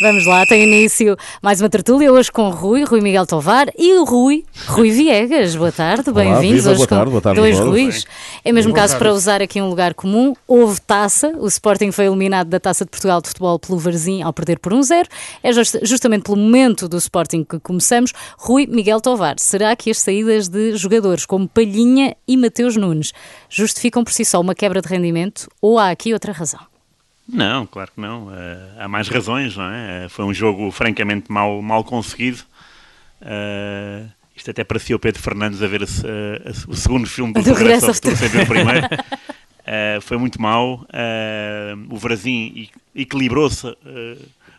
Vamos lá, tem início mais uma tertúlia hoje com o Rui, Rui Miguel Tovar e o Rui, Rui Viegas. Boa tarde, bem-vindos hoje boa com tarde, boa tarde, dois. Ruis. É mesmo caso para usar aqui um lugar comum. Houve taça, o Sporting foi eliminado da Taça de Portugal de futebol pelo Varzim ao perder por 1-0. É just- justamente pelo momento do Sporting que começamos. Rui Miguel Tovar, será que as saídas de jogadores como Palhinha e Mateus Nunes justificam por si só uma quebra de rendimento ou há aqui outra razão? Não, claro que não. Eh, há mais razões, não é? Eh, foi um jogo francamente mal, mal conseguido. Eh, isto até parecia o Pedro Fernandes a ver a a- a- o segundo filme do, Do Regresso ao Futuro sem ver o primeiro. Foi muito. Eh, o Brasil equilibrou-se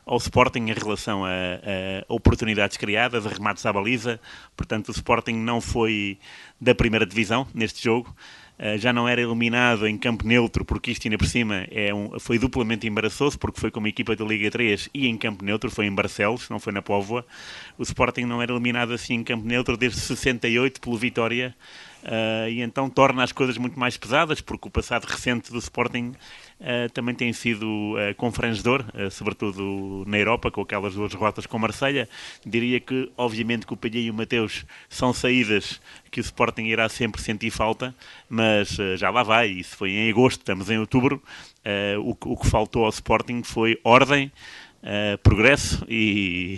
ao Sporting em relação a, a oportunidades criadas, a remates à baliza. Portanto, o Sporting não foi da primeira divisão neste jogo. Uh, já não era eliminado em campo neutro, porque isto ainda por cima é um, foi duplamente embaraçoso, porque foi como equipa da Liga 3 e em campo neutro, foi em Barcelos, não foi na Póvoa. O Sporting não era eliminado assim em campo neutro desde 68 pelo Vitória, uh, e então torna as coisas muito mais pesadas, porque o passado recente do Sporting também tem sido uh, confrangedor, uh, sobretudo na Europa, com aquelas duas derrotas com Marselha. Diria que, obviamente, que o Palhinha e o Mateus são saídas que o Sporting irá sempre sentir falta, mas já lá vai. Isso foi em agosto, estamos em outubro. O que faltou ao Sporting foi ordem. Uh, progresso e,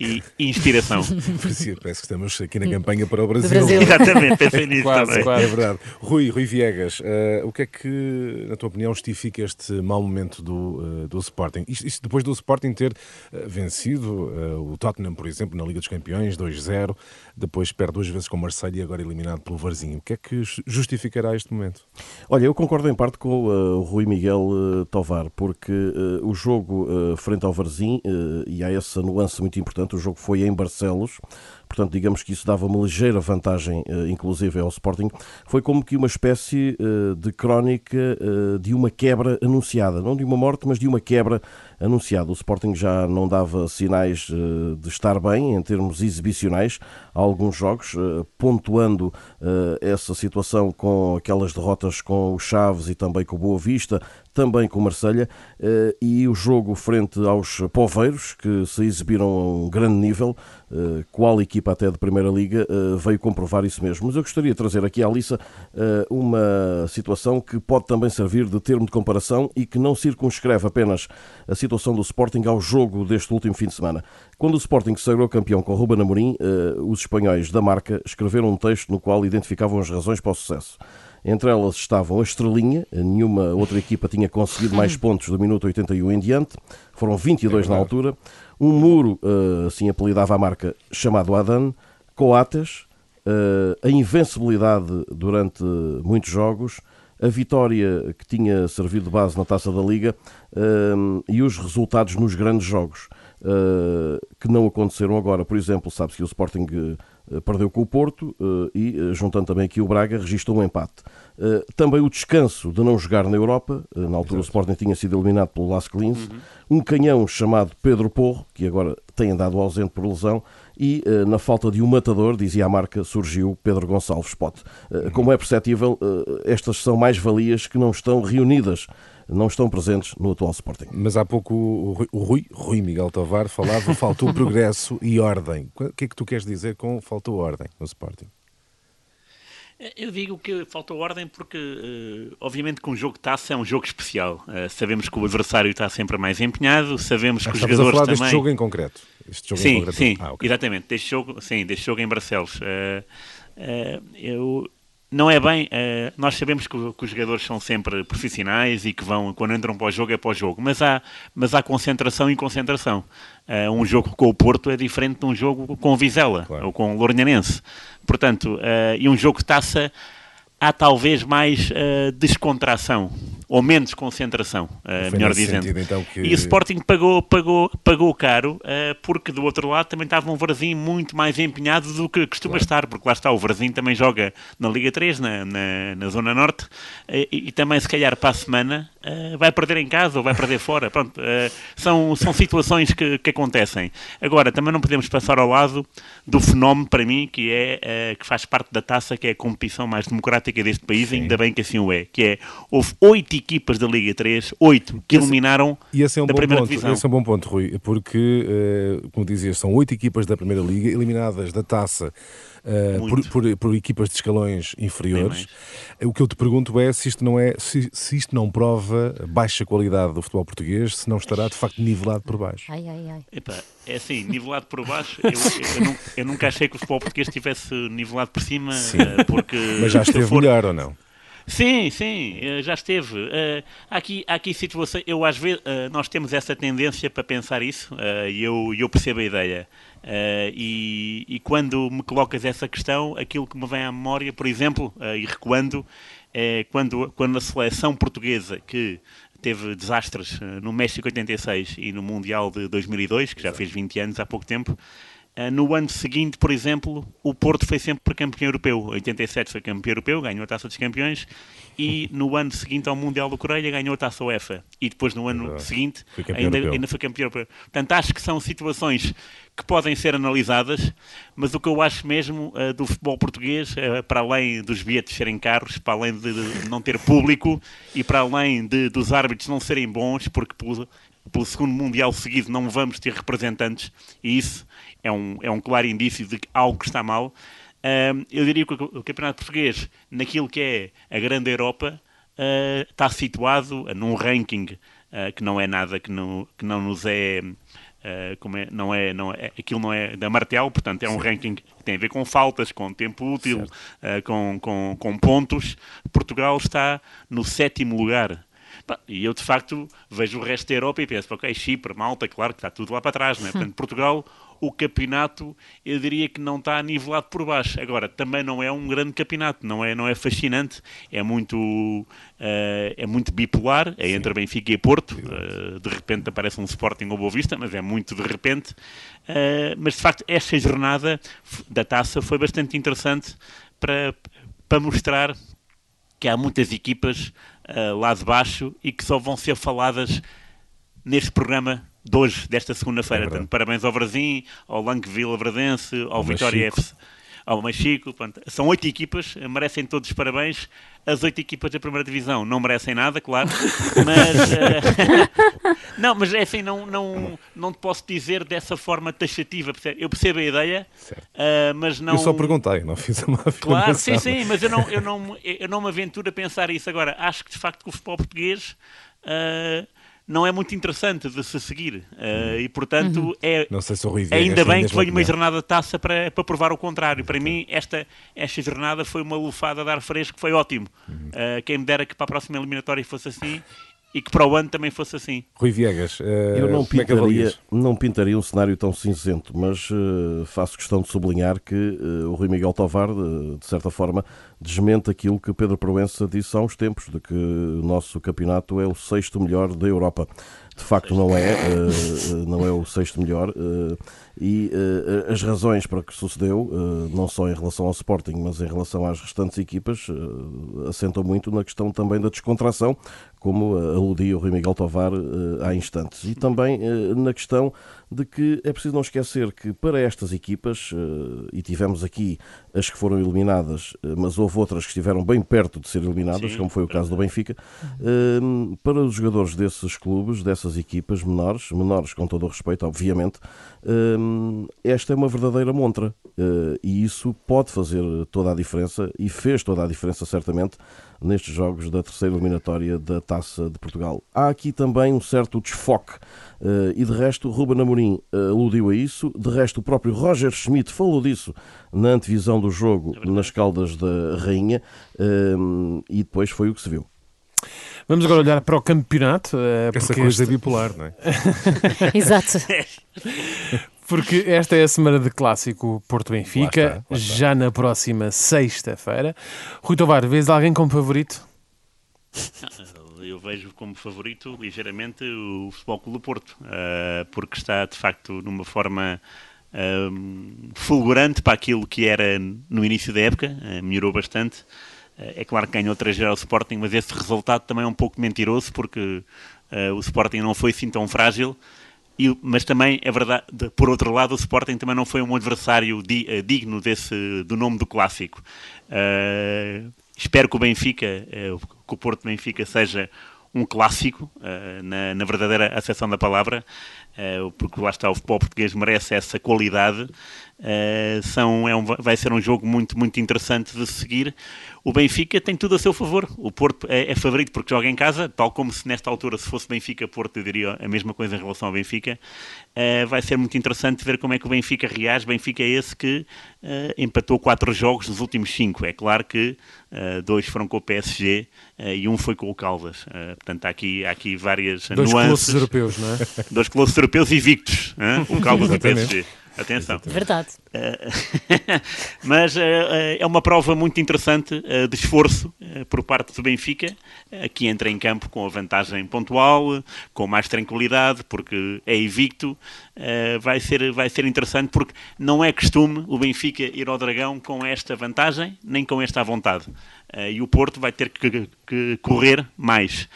e inspiração. Parecia- Parece que estamos aqui na campanha para o Brasil. Brasil. Exatamente, pensei nisso Quase, também. quase. É verdade. Rui, Rui Viegas, eh, o que é que, na tua opinião, justifica este mau momento do, eh, do Sporting? Isto, isto depois do Sporting ter eh, vencido eh, o Tottenham, por exemplo, na Liga dos Campeões, 2-0, depois perde duas vezes com o Marseille e agora eliminado pelo Varzinho. O que é que ju- justificará este momento? Olha, eu concordo em parte com uh, o Rui Miguel uh, Tovar, porque uh, o jogo frente ao Varzim, e há essa nuance muito importante, o jogo foi em Barcelos, portanto, digamos que isso dava uma ligeira vantagem, uh, inclusive ao Sporting, foi como que uma espécie uh, de crónica uh, de uma quebra anunciada, não de uma morte, mas de uma quebra anunciada. O Sporting já não dava sinais de estar bem em termos exibicionais. Há alguns jogos, pontuando essa situação com aquelas derrotas com o Chaves e também com o Boa Vista, também com o Marselha, eh, e o jogo frente aos Poveiros, que se exibiram a um grande nível, eh, qual equipa até de Primeira Liga, eh, veio comprovar isso mesmo. Mas eu gostaria de trazer aqui à Alissa uma situação que pode também servir de termo de comparação e que não circunscreve apenas a situação do Sporting ao jogo deste último fim de semana. Quando o Sporting sagrou campeão com Ruben Amorim, os espanhóis da marca escreveram um texto no qual identificavam as razões para o sucesso. Entre elas estavam a estrelinha, nenhuma outra equipa tinha conseguido mais pontos do minuto 81 em diante, foram 22 na altura. Um muro, eh, assim apelidava a marca, chamado Adan, Coates, eh, a invencibilidade durante muitos jogos, a vitória que tinha servido de base na taça da Liga eh, e os resultados nos grandes jogos que não aconteceram agora. Por exemplo, sabe-se que o Sporting perdeu com o Porto eh, e, eh, juntando também aqui o Braga, registrou um empate. Eh, Também o descanso de não jogar na Europa, eh, na altura o Sporting tinha sido eliminado pelo Las Clins, um canhão chamado Pedro Porro, que agora tem andado ausente por lesão, e eh, na falta de um matador, dizia a marca, surgiu Pedro Gonçalves Pote. Eh, Como é perceptível, eh, estas são mais-valias que não estão reunidas, não estão presentes no atual Sporting. Mas há pouco o Rui, Rui, Miguel Tovar falava, faltou progresso e ordem. O que é que tu queres dizer com faltou ordem no Sporting? Eu digo que faltou ordem porque, eh, obviamente, que um jogo de taça é um jogo especial. Eh, sabemos que o adversário está sempre mais empenhado, sabemos que os Estamos a jogadores falar também. deste jogo em concreto. Este jogo em Sim, concreto. sim, Ah, ok. exatamente. Deste jogo, sim, deste jogo em Barcelos. Eh, eh, eu, não é bem. eh, nós sabemos que, que os jogadores são sempre profissionais e que vão, quando entram para o jogo, é para o jogo. Mas há, mas há concentração e concentração. Eh, um jogo com o Porto é diferente de um jogo com o Vizela Claro. ou com o Lourinhanense. Portanto, eh, e um jogo de taça há talvez mais descontração ou menos concentração, Foi melhor dizendo. sentido, então, que- E o Sporting pagou, pagou, pagou caro, eh, porque do outro lado também estava um Varzim muito mais empenhado do que costuma estar, porque lá está, o Varzim também joga na Liga 3, na, na, na Zona Norte, eh, e, e também se calhar para a semana uh, vai perder em casa ou vai perder fora. Pronto, uh, são, são situações que, que acontecem. Agora, também não podemos passar ao lado do fenómeno, para mim, que é que faz parte da taça, que é a competição mais democrática deste país, Sim. ainda bem que assim o é, que é, houve oito equipas da Liga 3, oito, que esse, eliminaram e esse é um da bom primeira ponto, divisão. Esse é um bom ponto, Rui, porque, como dizias, são oito equipas da Primeira Liga eliminadas da taça uh, por, por, por, equipas de escalões inferiores. O que eu te pergunto é se isto não é se, se, isto não prova baixa qualidade do futebol português, se não estará de facto nivelado por baixo. Ai, ai, ai. Epa, é assim, nivelado por baixo, eu, eu, eu, nunca, eu, nunca achei que o futebol português estivesse nivelado por cima, uh, porque... Mas já esteve for... melhor ou não? Sim, sim, eh, já esteve. Uh, há, aqui, há aqui situações, eu às vezes, uh, nós temos essa tendência para pensar isso e eu, eu percebo a ideia. E, e, quando me colocas essa questão, aquilo que me vem à memória, por exemplo, e recuando, é quando, quando a seleção portuguesa que teve desastres no México 86 e no Mundial de 2002, que já fez 20 anos há pouco tempo, no ano seguinte, por exemplo, o Porto foi sempre campeão europeu. Em 87 foi campeão europeu, ganhou a Taça dos Campeões. E no ano seguinte ao Mundial do Coreia ganhou a Taça UEFA. E depois no ano seguinte ainda, ainda, foi campeão europeu. Portanto, acho que são situações que podem ser analisadas, mas o que eu acho mesmo uh, do futebol português, uh, para além dos bilhetes serem caros, para além de, de não ter público e para além de, dos árbitros não serem bons, porque pelo, segundo Mundial seguido não vamos ter representantes, e isso é um, é um claro indício de que algo está mal. Uh, eu diria que o Campeonato Português, naquilo que é a grande Europa, uh, está situado num ranking uh, que não é nada que não, que não nos é, como é, não é, não é, aquilo não é da Martel, portanto é um Sim. ranking que tem a ver com faltas, com tempo útil, com, com, com pontos. Portugal está no sétimo lugar e eu, de facto, vejo o resto da Europa e penso, ok, Chipre, Malta, claro que está tudo lá para trás, não é? Portanto, Portugal, o campeonato, eu diria que não está nivelado por baixo. Agora, também não é um grande campeonato, não é, não é fascinante, é muito, uh, é muito bipolar, é Sim. entre Benfica e Porto, uh, de repente aparece um Sporting ou Boa Vista, mas é muito de repente. Uh, mas, de facto, esta jornada da taça foi bastante interessante para, para mostrar que há muitas equipas uh, lá de baixo e que só vão ser faladas neste programa de hoje, desta segunda-feira. É parabéns ao Brasil, ao Lanqueville Verdense, ao, ao Vitória FC ao Machico. Pronto. São oito equipas, merecem todos os parabéns. As oito equipas da primeira divisão não merecem nada, claro, mas uh... não, mas é assim, não, não, não te posso dizer dessa forma taxativa. Eu percebo a ideia, uh, mas não. Eu só perguntei, não fiz uma afirmação. Claro, sim, sim, mas eu não, eu não, eu não me aventuro a pensar isso agora. Acho que de facto que o futebol português uh, não é muito interessante de se seguir. Uh, e, portanto, uhum. é, não sei se o é ainda bem que veio uma jornada de taça para, para provar o contrário. Para mim, esta, esta jornada foi uma lufada de ar fresco, foi ótimo. Uhum. Uh, quem me dera que para a próxima eliminatória fosse assim e que para o ano também fosse assim. Rui Viegas, uh, eu não é pintaria, não pintaria um cenário tão cinzento, mas uh, faço questão de sublinhar que uh, o Rui Miguel Tovar, de, de, certa forma, desmente aquilo que Pedro Proença disse há uns tempos, de que o nosso campeonato é o sexto melhor da Europa. De facto, não é, não é o sexto melhor e uh, as razões para que sucedeu, não só em relação ao Sporting, mas em relação às restantes equipas, assentam muito na questão também da descontração, como aludia o Rui Miguel Tovar há instantes. E também na questão de que é preciso não esquecer que para estas equipas, e tivemos aqui as que foram eliminadas, mas houve outras que estiveram bem perto de ser eliminadas, Sim, como foi o caso do Benfica, para os jogadores desses clubes, dessas equipas menores, menores com todo o respeito, obviamente, esta é uma verdadeira montra uh, e isso pode fazer toda a diferença e fez toda a diferença certamente nestes jogos da terceira eliminatória da Taça de Portugal. Há aqui também um certo desfoque uh, e de resto Ruben Amorim uh, aludiu a isso, de resto o próprio Roger Schmidt falou disso na antevisão do jogo é nas Caldas da Rainha e depois foi o que se viu. Vamos agora olhar para o campeonato. Essa coisa este... bipolar, não é? Exato. Porque esta é a semana de clássico Porto Benfica, já na próxima sexta-feira. Rui Tovar, vês alguém como favorito? Eu vejo como favorito ligeiramente o Futebol Clube do Porto, uh, porque está de facto numa forma uh, fulgurante para aquilo que era no início da época, melhorou bastante. É claro que ganhou 3 ao Sporting, mas esse resultado também é um pouco mentiroso, porque o Sporting não foi assim tão frágil. E, mas também é verdade, por outro lado, o Sporting também não foi um adversário di, uh, digno desse, do nome do clássico. Uh, espero que o Benfica, uh, que o Porto Benfica seja um clássico, na, na, verdadeira acessão da palavra, porque lá está, o futebol português merece essa qualidade. são, é um, vai ser um jogo muito, muito interessante de seguir o Benfica tem tudo a seu favor. O Porto é, é, favorito porque joga em casa, tal como se nesta altura, se fosse Benfica-Porto, eu diria a mesma coisa em relação ao Benfica. Uh, vai ser muito interessante ver como é que o Benfica reage. Benfica é esse que uh, empatou quatro jogos nos últimos cinco. É claro que uh, dois foram com o PSG e um foi com o Caldas. portanto, há aqui, há aqui várias dois nuances. Dois colossos europeus, não é? Dois colossos europeus invictos. o Caldas e o PSG. Atenção. Verdade. Uh, mas uh, é uma prova muito interessante uh, de esforço por parte do Benfica, que entra em campo com a vantagem pontual, com mais tranquilidade, porque é invicto. vai, ser, vai ser interessante porque não é costume o Benfica ir ao Dragão com esta vantagem, nem com esta à vontade. e o Porto vai ter que, que correr mais.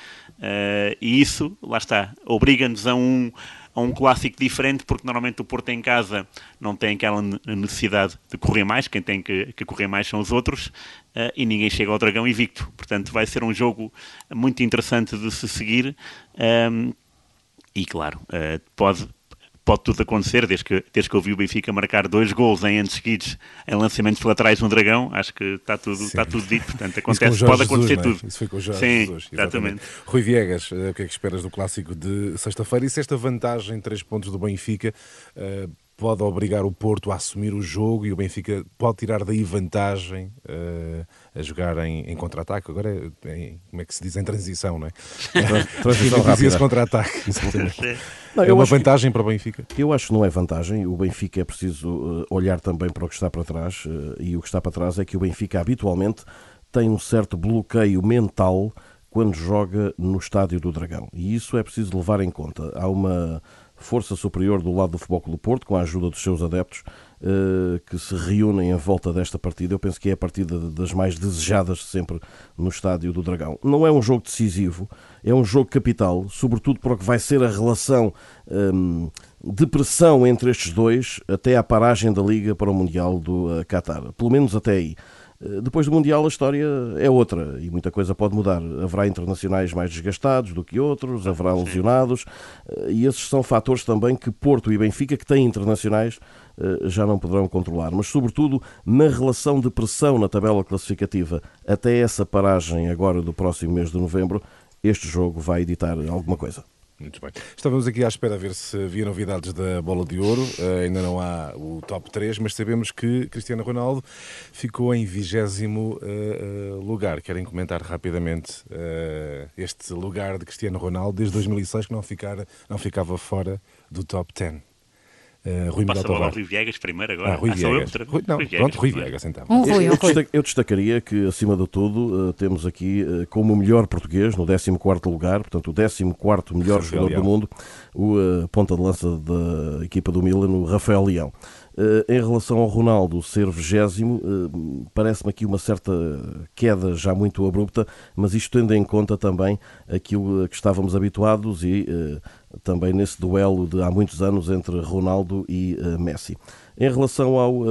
e isso, lá está, obriga-nos a um a um clássico diferente, porque normalmente o Porto em casa não tem aquela necessidade de correr mais, quem tem que, que correr mais são os outros, uh, e ninguém chega ao Dragão invicto. Portanto, vai ser um jogo muito interessante de se seguir. Um, ehm, e claro, uh, pode, pode tudo acontecer, desde que, desde que eu vi o Benfica marcar dois gols em anos seguidos em lançamentos laterais no Dragão, acho que está tudo, está tudo dito, portanto acontece, pode acontecer Jesus, tudo. É? Isso foi com o Jorge Sim, Jesus, exatamente. exatamente. Rui Viegas, eh, o que é que esperas do clássico de sexta-feira? E se esta vantagem, três pontos do Benfica, uh, pode obrigar o Porto a assumir o jogo e o Benfica pode tirar daí vantagem uh, a jogar em, em contra-ataque. Agora, é, em, como é que se diz? Em transição, não é? transição rápida. contra-ataque. Não, é uma vantagem que, para o Benfica? Eu acho que não é vantagem. O Benfica é preciso uh, olhar também para o que está para trás. Uh, e o que está para trás é que o Benfica habitualmente tem um certo bloqueio mental quando joga no estádio do Dragão. E isso é preciso levar em conta. Há uma força superior do lado do Futebol Clube do Porto, com a ajuda dos seus adeptos, eh, que se reúnem em volta desta partida. Eu penso que é a partida das mais desejadas sempre no Estádio do Dragão. Não é um jogo decisivo, é um jogo capital, sobretudo para o que vai ser a relação um, de pressão entre estes dois até à paragem da Liga para o Mundial do uh, Qatar. Pelo menos até aí. Eh, depois do Mundial a história é outra e muita coisa pode mudar. Haverá internacionais mais desgastados do que outros, haverá lesionados eh, e esses são fatores também que Porto e Benfica, que têm internacionais, eh, já não poderão controlar. Mas, sobretudo, na relação de pressão na tabela classificativa até essa paragem agora do próximo mês de novembro, este jogo vai editar alguma coisa. Muito bem. Estávamos aqui à espera a ver se havia novidades da Bola de Ouro. Uh, ainda não há o top 3, mas sabemos que Cristiano Ronaldo ficou em vigésimo uh, lugar. Querem comentar rapidamente uh, este lugar de Cristiano Ronaldo desde 2006 que não, ficar, não ficava fora do top 10? Uh, Rui Passa a bola ao Rui Viegas primeiro agora. Ah, Rui ah, Viegas. Rui, não, Rui Viegas, pronto, Rui Viegas então. Um Rui, Rui. Eu, destacaria que, acima de tudo, uh, temos aqui uh, como melhor português, no 14 lugar, portanto, o 14 melhor Rafael jogador Leão. do mundo, o ponta de lança da equipa do Milan, o Rafael Leão. Em relação ao Ronaldo ser vigésimo, parece-me aqui uma certa queda já muito abrupta, mas isto tendo em conta também aquilo que estávamos habituados e também nesse duelo de há muitos anos entre Ronaldo e Messi. Em relação ao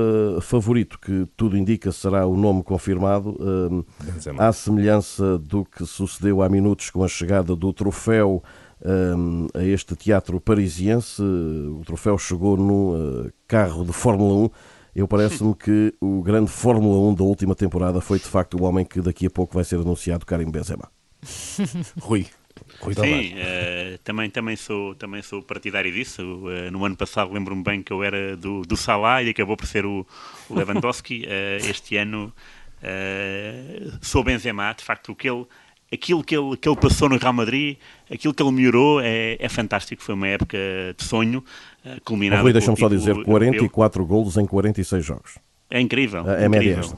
favorito, que tudo indica será o nome confirmado, uh, à semelhança do que sucedeu há minutos com a chegada do troféu a este teatro parisiense, o troféu chegou no carro de Fórmula 1. Eu parece-me que o grande Fórmula 1 da última temporada foi de facto o homem que daqui a pouco vai ser anunciado, Karim Benzema. Rui. Rui Sim, uh, também, também, sou, também sou partidário disso. Uh, no ano passado lembro-me bem que eu era do, do Salah e acabou por ser o, o Lewandowski. Uh, este ano sou Benzema, de facto, o que ele, aquilo que ele, que ele passou no Real Madrid, aquilo que ele melhorou é, é fantástico. Foi uma época de sonho, uh, culminada. Rui, deixa-me só dizer: 44 europeu. golos em 46 jogos. É incrível. É, é média esta.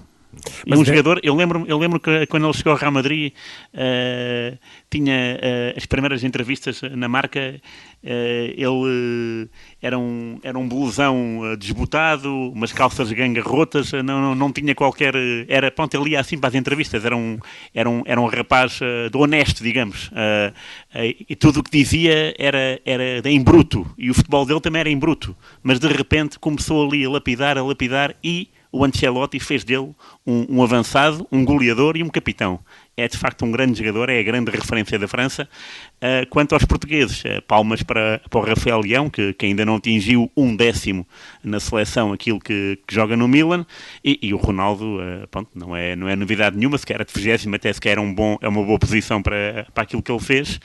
E um jogador, eu lembro, eu lembro que quando ele chegou ao Real Madrid, uh, tinha uh, as primeiras entrevistas na marca, uh, ele, era um, era um blusão desbotado, umas calças ganga rotas, não, não, não tinha qualquer. Era, pronto, ele ia assim para as entrevistas, era um, era um, era um rapaz do honesto, digamos. E tudo o que dizia era, era em bruto, e o futebol dele também era em bruto. Mas de repente começou ali a lapidar, a lapidar e o Ancelotti fez dele um, um, avançado, um goleador e um capitão. É de facto um grande jogador, é a grande referência da França. Uh, quanto aos portugueses, uh, palmas para, para o Rafael Leão, que, que, ainda não atingiu um décimo na seleção aquilo que, que joga no Milan, e, e o Ronaldo, uh, pronto, não é, não é novidade nenhuma, sequer a de 20 até sequer é, um bom, é uma boa posição para, para aquilo que ele fez,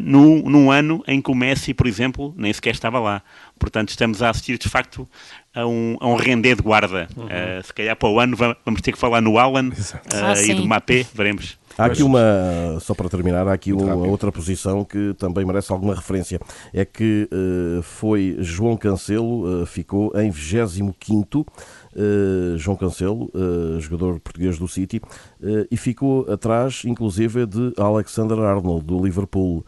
no, num ano em que o Messi, por exemplo, nem sequer estava lá. Portanto, estamos a assistir de facto a um, a um render de guarda. Uhum. Uh, se calhar para o ano vamos ter que falar no Alan uh, ah, e do Mapé, veremos. Há aqui uma, só para terminar, há aqui uma outra posição que também merece alguma referência. É que uh, foi João Cancelo, uh, ficou em 25 uh, João Cancelo, jogador português do City, e ficou atrás, inclusive, de Alexander Arnold, do Liverpool.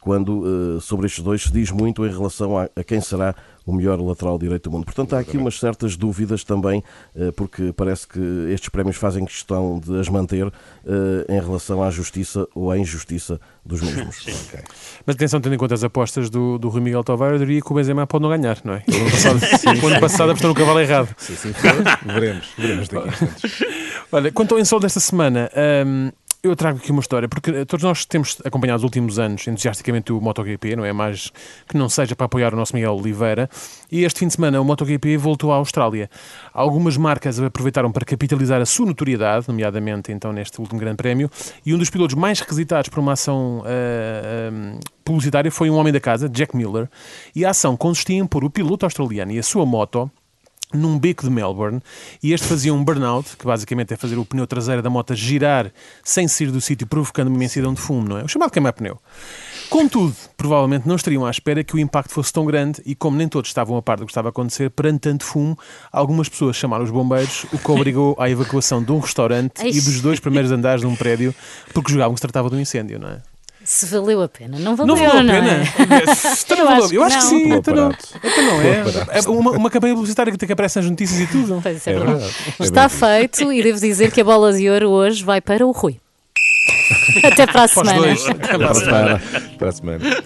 Quando sobre estes dois se diz muito em relação a, a quem será o melhor lateral direito do mundo. Portanto, há aqui umas certas dúvidas também, eh, porque parece que estes prémios fazem questão de as manter eh, em relação à justiça ou à injustiça dos mesmos. okay. Mas atenção, tendo em conta as apostas do, do Rui Miguel Tavares, eu diria que o Benzema pode não ganhar, não é? O ano passado, sim, ano passado apostou no cavalo errado. Sim, sim, veremos, veremos daqui Olha, quanto ao ensol desta semana, hum, eu trago aqui uma história, porque todos nós temos acompanhado os últimos anos entusiasticamente o MotoGP, não é? Mais que não seja para apoiar o nosso Miguel Oliveira. E este fim de semana o MotoGP voltou à Austrália. Algumas marcas aproveitaram para capitalizar a sua notoriedade, nomeadamente então neste último Grande Prémio. E um dos pilotos mais requisitados por uma ação uh, uh, publicitária foi um homem da casa, Jack Miller. E a ação consistia em pôr o piloto australiano e a sua moto num beco de Melbourne e este fazia um burnout, que basicamente é fazer o pneu traseiro da moto girar sem sair do sítio, provocando uma imensidão de fumo, não é? O chamado queimar-pneu. Contudo, provavelmente não estariam à espera que o impacto fosse tão grande e, como nem todos estavam a par do que estava a acontecer, perante tanto fumo, algumas pessoas chamaram os bombeiros, o que obrigou à evacuação de um restaurante e dos dois primeiros andares de um prédio, porque julgavam que se tratava de um incêndio, não é? Se valeu a pena. Não valeu, não valeu a não pena? É? Então eu, acho, eu acho que, sim. Então não, então não é. é uma, uma campanha publicitária que aparece nas notícias e tudo. Pois é, é verdade. Está feito e devo dizer que a bola de ouro hoje vai para o Rui. Até para a semana. Até para a semana. Para a semana.